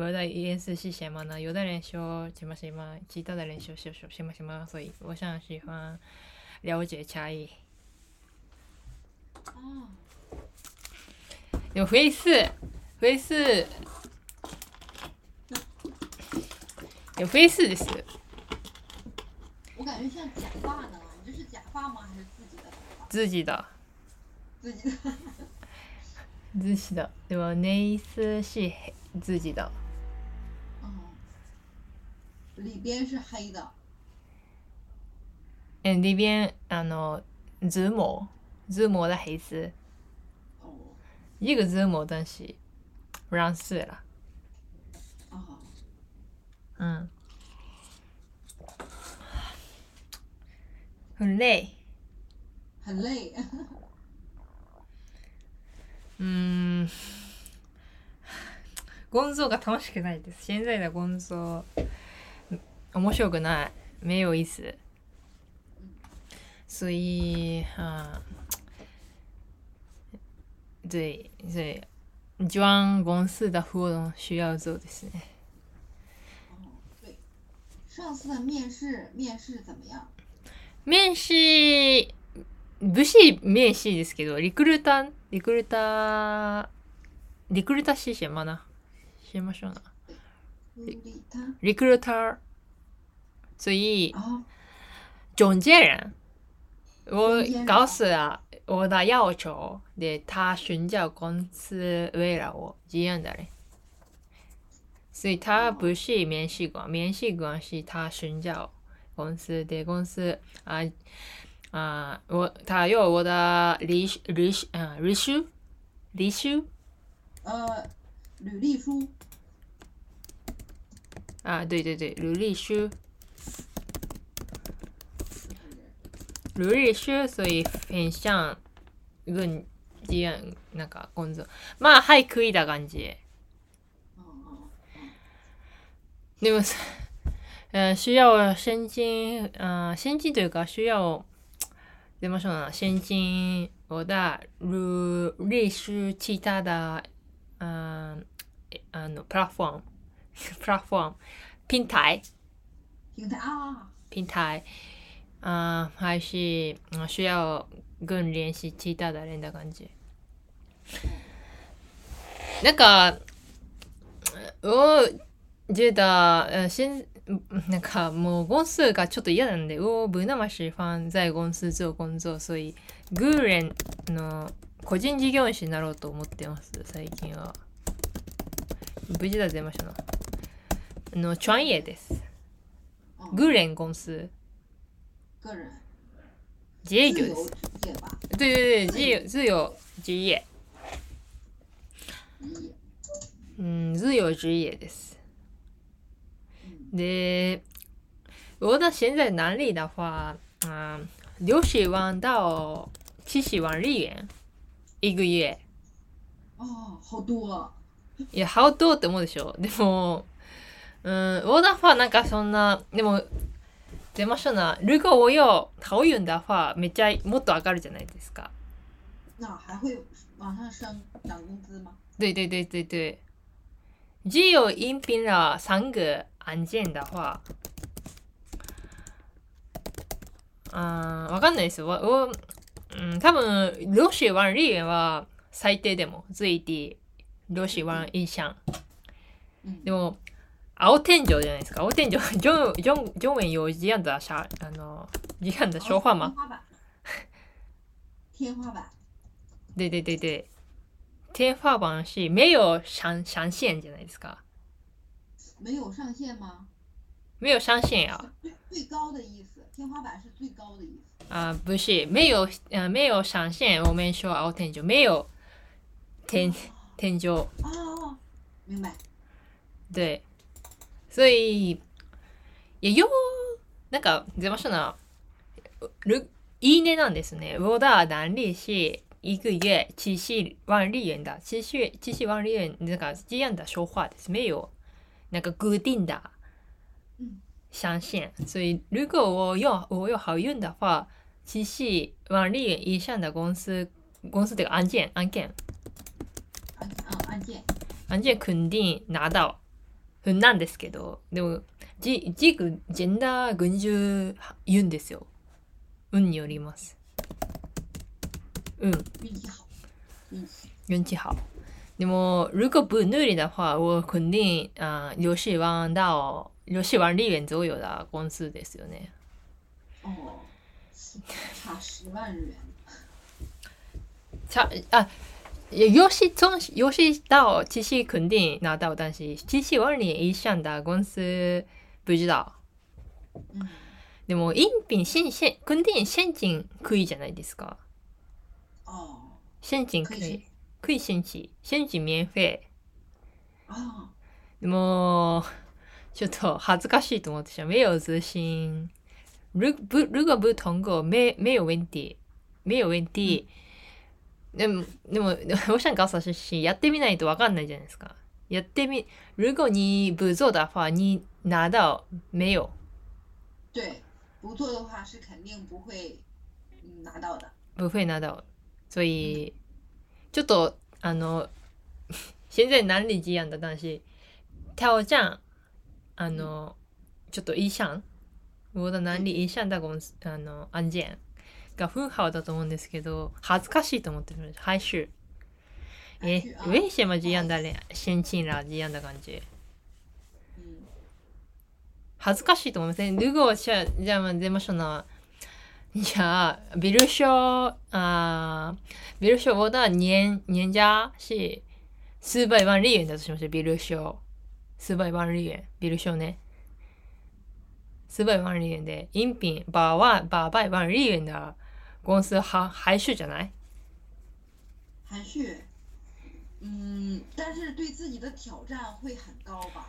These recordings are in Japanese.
我在演示是什么呢？有的人说什么什么，其他的人说说说什么什么，所以我想喜欢了解差异。哦，有回事，回事，有回事です。我感觉像假发呢，你这是假发吗？还是自己的头发？自己的，自己的。自己的。でもネイス是自己的。 嗯，里边是黑的。え里边あのズモズモ的黑丝，哦，一个ズモ但是染色了。哦，嗯，很累。很累。うん。工作が楽しくないです。現在的工作面白くない。没有意思。所以啊，对对，一番公司的活動需要做ですね。哦，对，上次的面试面试怎么样？面試不是面試ですけど、リクルーター、リクルーター、リクルーター是什么呢？しましょうな。理他 recruiter，所以啊，中间人，我中间人。我告诉了我的要求，で他寻找公司为了我这样的人，所以他不是面试官，面试官是他寻找公司的公司啊啊，我他有我的履履啊履修履修呃，履历书。啊，对对对，履历书。履历書所以分享軍事案なんか工作まあはい食いだ感じ。でもさ呃需要先进呃先进というか需要怎么说呢先进我的履历書其他的嗯あのプラフォーム。プラフォーム。平台平台啊，平台啊、还是嗯需要更联系其他的人的感觉。なんか我觉得呃现なんかもう公司がちょっと嫌なんで我不那么喜欢在公司做工作所以グーレンの個人事業主になろうと思ってます最近は。無事だ出ましたなあの创业です。哦グーレン公司个人自営業です职业吧，对对对，自由自由职业，职业。嗯，自由职业です。嗯，で、我的现在能力的话，嗯，六十万到七十万日元一个月，哦，好多。いや、好多って思うでしょ。でも、うん、我的话なんかそんな、でも、怎么说呢？如果我有好运的话，めっちゃもっと上がるじゃないですか。那还会往上升涨工资吗？对对对对对，只有应聘了三个案件的话，嗯，わかんないです。我我嗯，多分六十万日元は最低でも最低六十万以上。嗯でも青天井じゃないですか。青天井上上上面有这样的啥あの这样的说话吗？天花板。天花板。对对对对，天花板是没有上上限じゃないですか。没有上限吗？没有上限啊。最最高的意思，天花板是最高的意思。啊、不是，没有，呃，没有上限。我们说青天井，没有天天井，哦，明白。对，所以也有なんか怎么说呢？るいいねなんですね。我的能力是一个月七十万日元的，七十七十万日元那个这样的说话です。没有那个固定的嗯上限，所以如果我有我有好运的话，七十万日元以上的公司公司这个案件案件按啊按键。案件肯定拿到なんですけど、でも、じ、ジーク、ジェンダー群衆言うんですよ。運によります。嗯，运气好，运气。好。那么如果不努力的话，我肯定啊、呃、六十万到六十万日元左右的公司ですよね。哦，差十万日元。差啊，六十从六十到七十肯定拿到，但是七十万年以上的公司不知道。嗯，でも、インピン、申請、肯定申請クイじゃないですか。哦，申請ク可以イ。クイ申請。申請免費。哦，でも、ちょっと恥ずかしいと思ってしまう。没有自信。如不如果不通过，没没有问题，没有问题。でも、でも、我想告訴他是やってみないとわかんないじゃないですか。やってみ、如果你不做的话，你拿到没有？对，不做的话是肯定不会嗯拿到的。不会拿到。所以、ちょっと、あの、现在哪里这样的，但是挑战、あの、ちょっと以上、我的能力以上的公司、あの、案件が很好だと思うんですけど、恥ずかしいと思ってる。还是、え还是啊，为什么这样的人申请了这样的感觉？嗯，恥ずかしいと思いません？如果是这样这么说呢？じゃあ、比如说啊、比如说我的年年假是四百万日元だとしましょう。比如说四百万日元。比如说ね。四百万日元で、一品八万八百万日元的公司还还是じゃない含蓄。嗯，但是对自己的挑战会很高吧？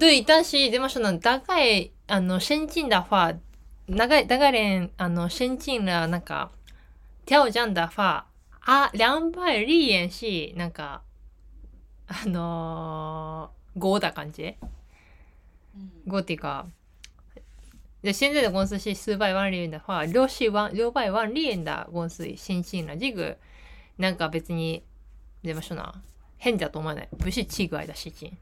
对、但是でもその大概あの先進的话、長い大概連あの先進了なんか挑战的话、あ两百日元是なんかあの5的感觉？嗯，5っていうか。で、现在的公司是四百万日元的话、六十万、六百万日元的公司先進了。这个なんか別に、でもその変だと思わない。不是奇怪的事情。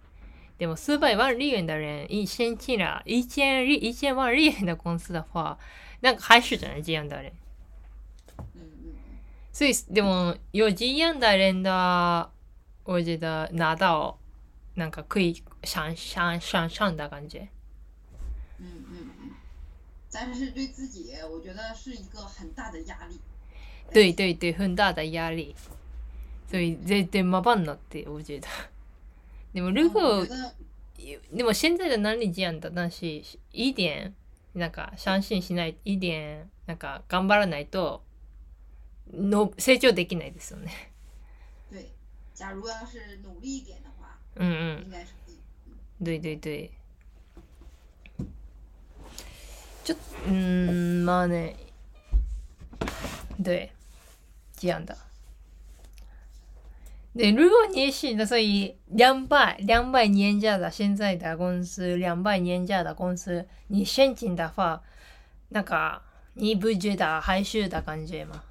でも四百万日元的人一先进了一千日一千万日元的公司的话，那个还是真的这样的人。所以でも有这样的人的，我觉得拿到なんか可以上上上上的感觉。嗯嗯嗯，但是对自己，我觉得是一个很大的压力。对对对，很大的压力。所以絶対麻烦なって我觉得。でも如我果觉得でも现在的能力这样的，但是一点なんか相信しない、一点なんか頑張らないとの成長できないですよね。对，假如要是努力一点的话，うんうん。应该是可以。对对对。 ちょっと、うん、まあね。对，这样的。对，如果你是的，所以两百两百年假的现在的公司，两百年假的公司，你申请的话，那个你不觉得还是的感觉吗？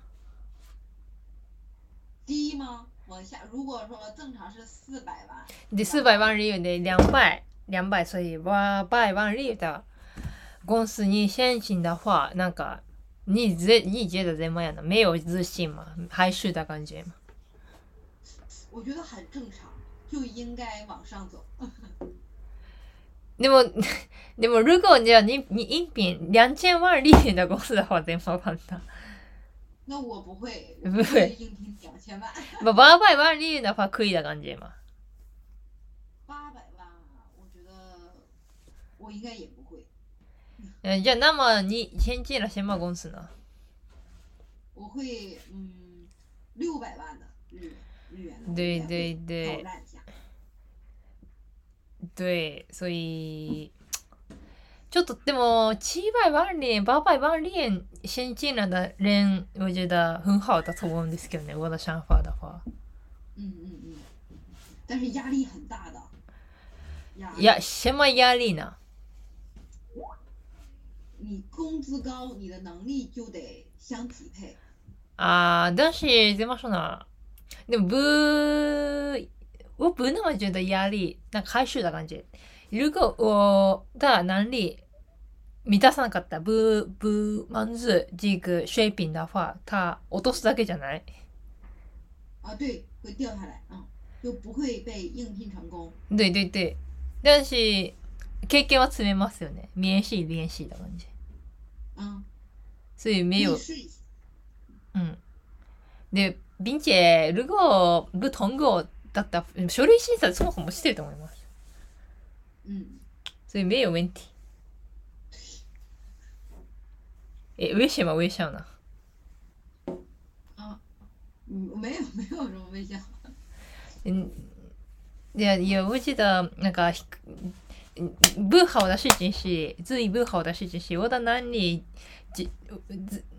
低吗？往下，如果说正常是四百万，で、四百万日元で两百两百，所以八百万日元的 公司你申请的话，那个你这你觉得怎么样呢？没有自信吗？还是的感觉吗？我觉得很正常，就应该往上走。でも、でも如果じゃあ你你一品两千万日元的公司的话，怎么办呢？那我不会，不我会硬拼两千万，まあ八百万日元的话可以的感觉吗？八百万，我觉得我应该也不 会，嗯，じゃあ那么你先进了什么公司呢？我会嗯六百万的日元日元的，对对对。对，所以ちょっとでも七百万日元、八百万日元先进了的人，我觉得很好的思うんですけどね。我的想法的话，嗯嗯嗯，但是压力很大的。压いや、什么压力呢？你工资高，你的能力就得相匹配。あー、但是怎么说呢？でも不我不那么觉得压力，那开始的感觉。如果我的能力満たさなかった不不满足这个水平的话，它落とすだけじゃない。啊，对，会掉下来，嗯，就不会被应聘成功。对对对。但是経験は積めますよね。免洗練習的感じ。嗯，所以没有。嗯。で、并且如果不通过だったら書類審査そもそもしてると思います。嗯，所以没有问题。え、为什么微笑呢？啊，嗯，没有没有什么微笑。嗯，いやいや、我记得那个不好的事情是最不好的事情是我的能力，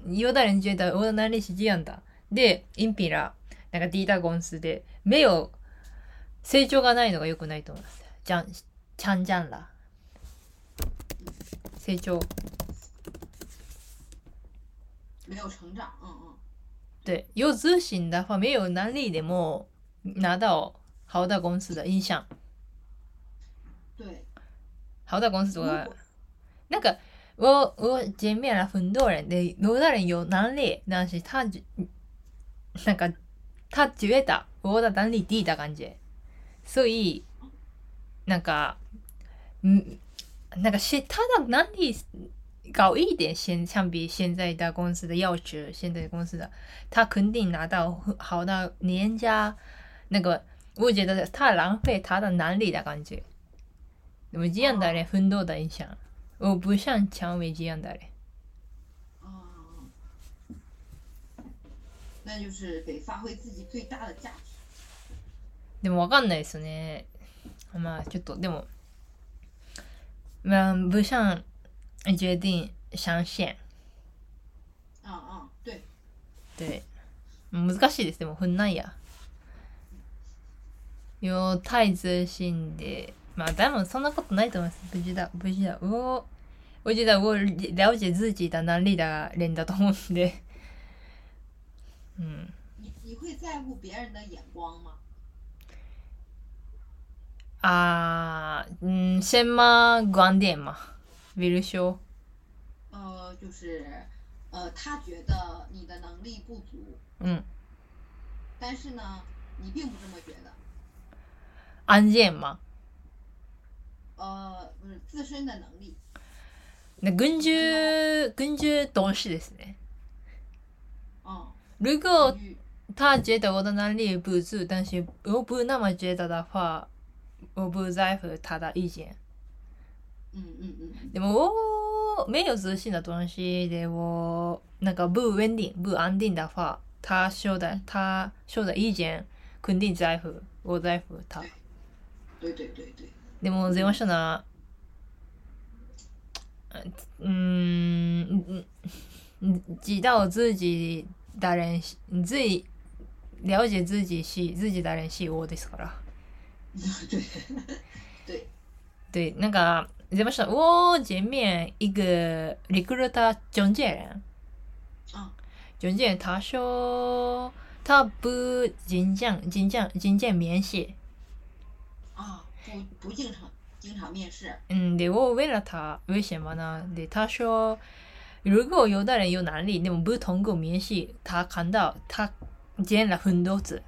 有的人觉得我的能力是这样的。で、インピラ、なんかディータ公司で、目を、成長がないのが良くないと思います。じゃん、ちゃんじゃんら。成長。没有成长，嗯嗯，对，有自信的话，没有能力的も拿到好的公司的印象。对，好的公司とか如果，なんか我我见面了很多人的，有的人有能力，但是他觉なんか他觉得我的能力低的感觉，所以なんか嗯，那个是他的能力高一点，现相比现在的公司的要求，现在公司的他肯定拿到好的年假，那个我觉得他浪费他的能力的感觉。那么这样的人很多的影响，我不想成为这样的人。啊，那就是得发挥自己最大的价值。でもわかんないですね。まあちょっとでも、まあ不想决定上线。啊啊，对，对。難しいです。でも很难呀。有太自信で、まあ多分そんなことないと思います。無事だ、無事だ。我我觉得我了解自己的能力的人だと思うんで。嗯。你你会在乎别人的眼光吗？啊，嗯，什么观点嘛？比如说，呃，就是呃，他觉得你的能力不足，嗯，但是呢，你并不这么觉得。案件嘛。呃，不是自身的能力。那群衆群衆同士ですね。嗯，如果与他觉得我的能力不足，但是我不那么觉得的话，我不在乎他的意见。嗯嗯嗯嗯，でも我没有自信的东西で我那个不稳定、不安定的话，他说的他说的意见肯定在乎，我在乎他。对对对对，でも怎么说呢？嗯，嗯知道自己的人是自己了解自己是自己的人是我ですから。对对，对，那个怎么说？我见面一个 recruiter 中介人，啊，中介人他说他不经常经常经常面试，啊，不不经常经常面试。嗯，で我问了他为什么呢？で他说，如果有的人有能力，でも不通过面试，他看到他见了很多次，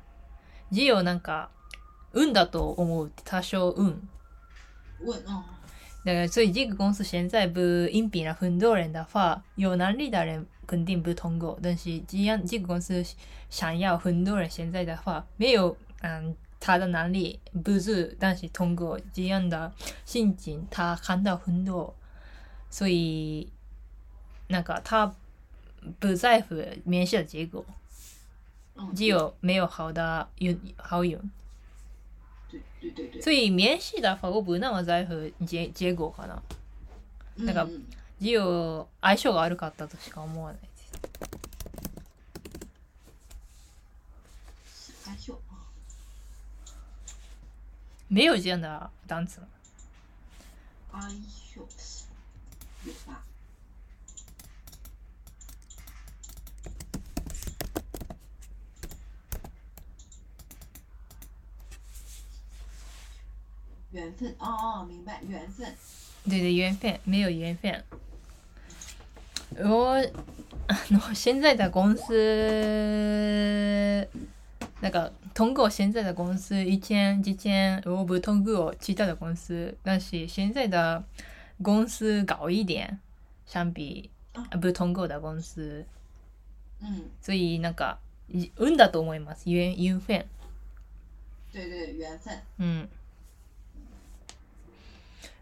只有なんか運だと思う。他说運。问啊，那个，所以这个公司现在不应聘了很多人的话，有能力的人肯定不通过。但是这样这个公司想要很多人，现在的话没有嗯他的能力不是，但是通过这样的心情，他看到很多，所以那个他不在乎面试的结果，嗯，只有没有好的运好运。对对对对，所以面試的话，我不那么在乎结结果かな。なんか嗯嗯只有相性が悪かったとしか思わないです。没有这样的单词哎呦有吧？缘分哦哦，明白缘分。对对，缘分没有缘分。我 我现在的公司，那个通过现在的公司，以前之前我不通过其他的公司，但是现在的公司高一点，相比不通过的公司，嗯，所以なんか運だと思います。缘缘分。对对，缘分。嗯。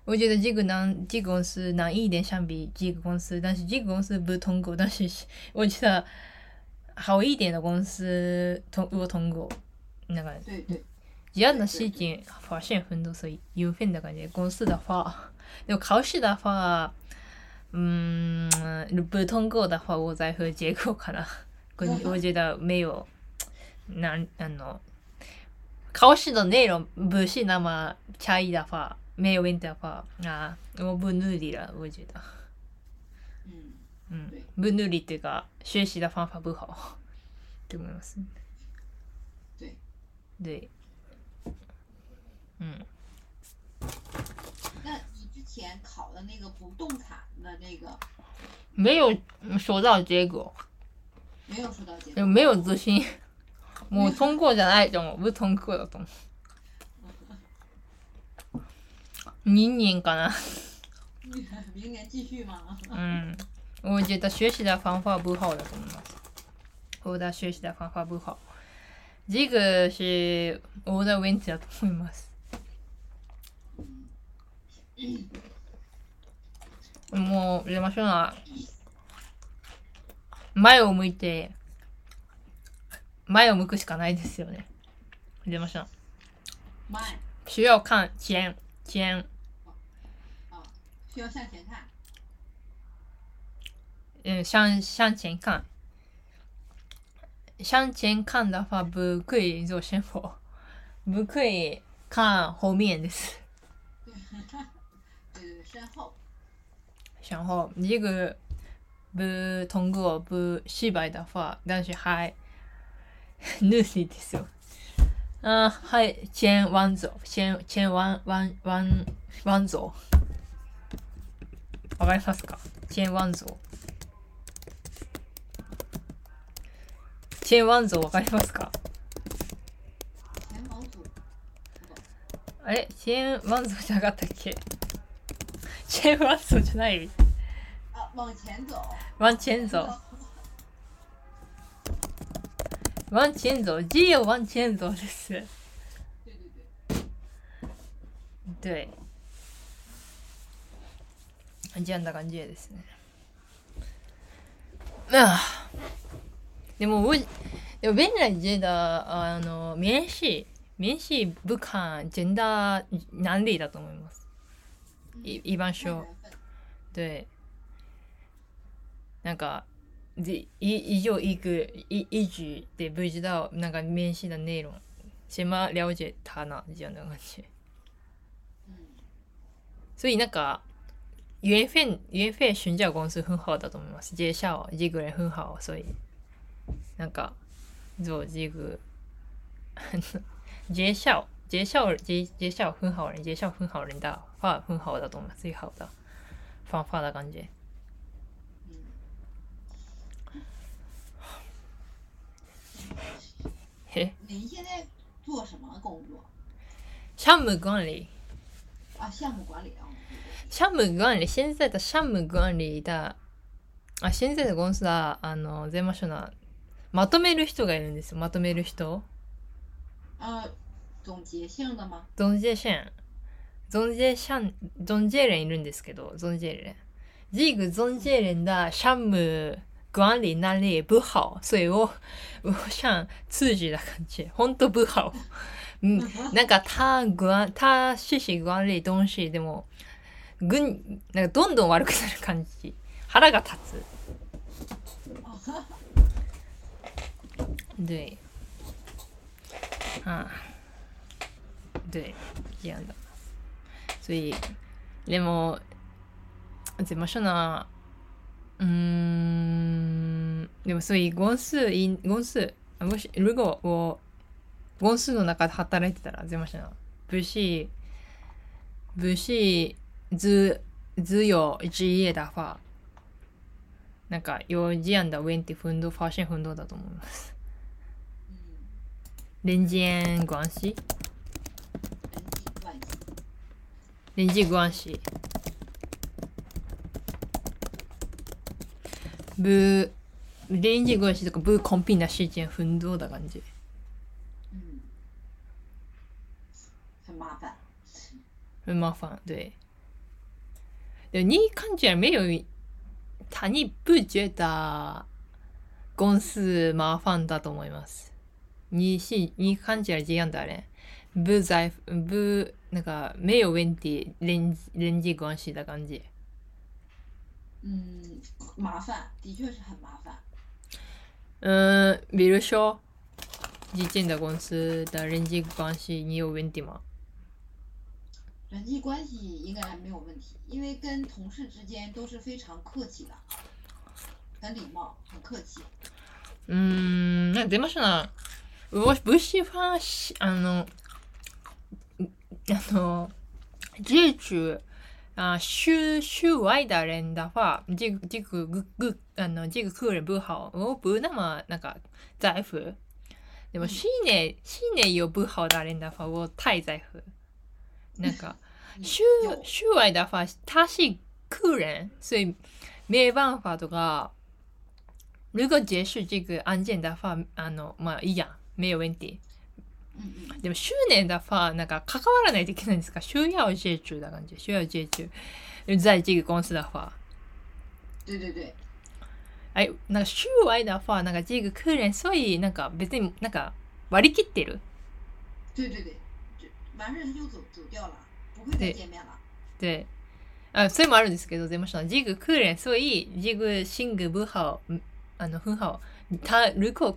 我觉得这个难，这个公司难一点相比这个公司，但是这个公司不通过，但是我觉得好一点的公司通我通过，那个对对，这样的事情发现很多，所以有分的感觉。公司的话，でも考試的话，嗯，不通过的话，我再和结果かな。我觉得没有，なんあの考試の内容不是那么差異的话。没有问题的话，啊，我不努力了，我觉得。嗯嗯，不努力っていうか学习的方法不好，って思います。对。对。嗯。那你之前考的那个不动产的那个？没有收到结果。没有收到结果。没有自信。もう通過じゃないと思う。不通過だと思う。明年かな。明年继续吗？嗯， 我觉得学习的方法不好的と思います。我的学习的方法不好。这个是我的问题だと思います。もう入れましょうな。前を向いて、前を向くしかないですよね。入れましょう。前。需要看前。前。啊，需要向前看。嗯，向向前看。向前看的话不可以做先锋，不可以看后面です。对，身后。然后这个不通过不失败的话，但是还努力ですよ。あはい、チェーンワンゾチェーン、チェーンワン、ワン、ワン、ワンゾわかりますか？チェーンワンゾチェーンワンゾわかりますか？あれ？チェーンワンゾじゃなかったっけ？チェーンワンゾじゃない？あ、往前走。往前走。往前走，只有往前走です。对对对。对。这样的感じですね。あでも我でも本来觉得あの面試面試不看真的难理だと思います。一一般说，对。なんかで以上一个一一句で不知道那个面试的内容，先么了解他呢这样的感觉。所以なんか缘分缘分寻找公司很好だと思います。介绍这个人很好，所以なんか做这个介绍介绍介介绍很好人介绍很好人的话很好的东西最好的方法的感觉。嘿，您现在做什么工作？项目管理。啊，项目管理啊。项目管理、现在的项目管理だ。あ、現在の公司は、あの、税務署の、まとめる人がいるんですよ。まとめる人。あ、总结性的吗？总结性。总结项、总结人いるんですけど、总结人。这个总结人的项目管理能力不好，所以我我想自己的感觉，本当不好。嗯，なんか他管他学習管理東西でもぐんなんかどんどん悪くなる感じ。腹が立つ。对，啊，对，这样的。所以でも怎么说呢？嗯，でもそういうゴンス、ゴンス、もし、如果我、ゴンスの中で働いてたら、怎么想？不是不是只只有职业的话，なんか有这样的问题很多发现很多だと思います。嗯，人間关系，人际关系。不人际关系とか不公平な事件很多的感觉。嗯，很麻烦。很麻烦，对。で你看起来没有他你不觉得公司麻烦だと思います。你是你看起来这样的人，不在不那个没有问题人人际关系的感觉。嗯，麻烦，的确是很麻烦。嗯，比如说，之前的公司的人际关系你有问题吗？人际关系应该没有问题，因为跟同事之间都是非常客气的，很礼貌，很客气。うーん、なんか出ましたな。 我不喜欢しあの、あの、这句啊，室室外的人的话，这个这个个个あの这个客人不好，我不那么那个在乎。でも室内室内有不好的人的话，我太在乎。なんか嗯室有室外的话，他是客人，所以没办法とか。如果结束这个案件的话，あのまあいいや、没有问题。嗯嗯，でも執念だ fa なんか関わらないといけないんですか？需要接触だ感じ。需要接触在这个公司的话对对对，哎なんか週外的话なんか这个客人所以なんか別になんか割り切ってる？对对对，就完事他就走走掉了，不会再对见面了。であそれもあるんですけどでもその这个客人所以这个性格不好あの很好他如果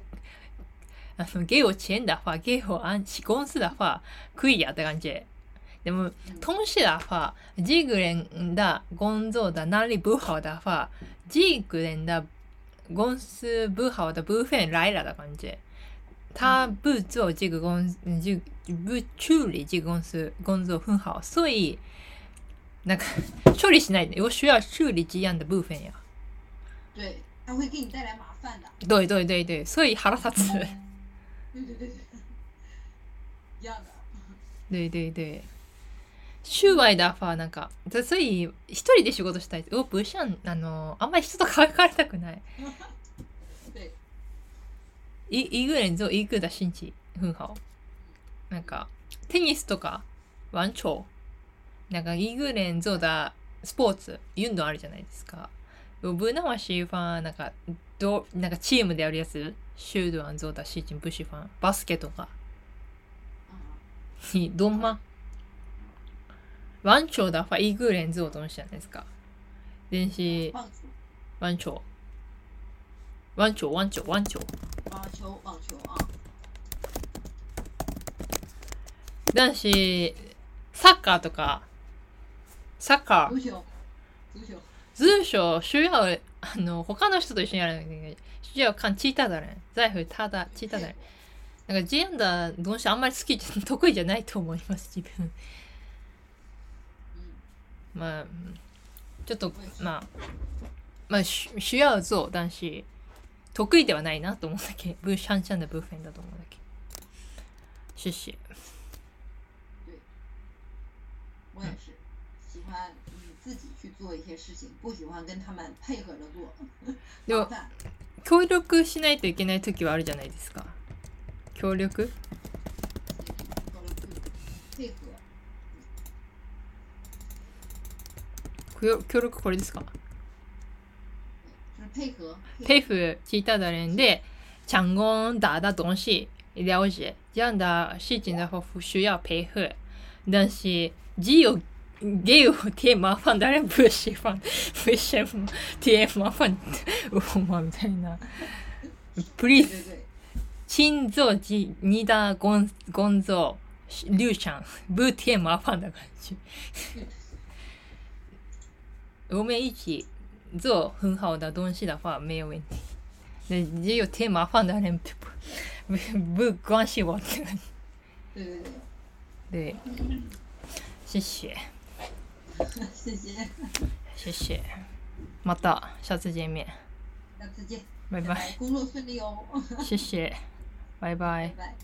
あの给我钱的话给我按公司的话可以呀的感觉でも嗯同时的话，这个人的工作的能力不好的话，这个人的公司不好的部分来了的感觉。他不做这个公司，就不处理这个公司工作很好，所以なんか 処理しないで。我需要处理这样的部分呀。对，他会给你带来麻烦的。对对对对，所以腹立つ。对对对对，一样的。对对对。週外だファなんか、そういう一人で仕事したい。我不想あのあんまり人と関わりたくない。对，一一个人做一个的心情很好。なんかテニスとかワンチョウなんか一个人做的スポーツ運動あるじゃないですか。我不那么喜欢なんかどなんかチームでやるやつ。シュードアン做的事情不喜欢。バスケとか。嗯，你懂吗？ワンチョウ的话一个人做东西ですか。ワンチョウ。ワンチョウワンチョウ男子サッカーとかサッカー足球、足球。通称需要あの他の人と一緒にやらなきゃいけない需要看其他的人在乎他的其他的人なんか这样的东西あんまり好き得意じゃないと思います自分。嗯，まあちょっとまあまあ需需要做但是得意ではないなと思うだけ不擅長的部分だと思うだけ谢谢我也是喜欢嗯自己去做一些事情，不喜欢跟他们配合着做。協力しないといけない時はあるじゃないですか。協力？協力配合，協協力これですか？配合。配合其他的人的成功达的东西了解，这样的事情的话不需要配合，但是只有给我添麻烦的人不喜欢，为什么添麻烦我みたいな。Please，对对，请做几你的工工作流程，不添麻烦的感觉。我们一起做很好的东西的话没有问题。那只有添麻烦的人不不不关心我。对对对。对，谢谢。谢谢，谢谢。また下次见面。下次见，拜拜。工作顺利哦，谢谢。拜拜拜。拜。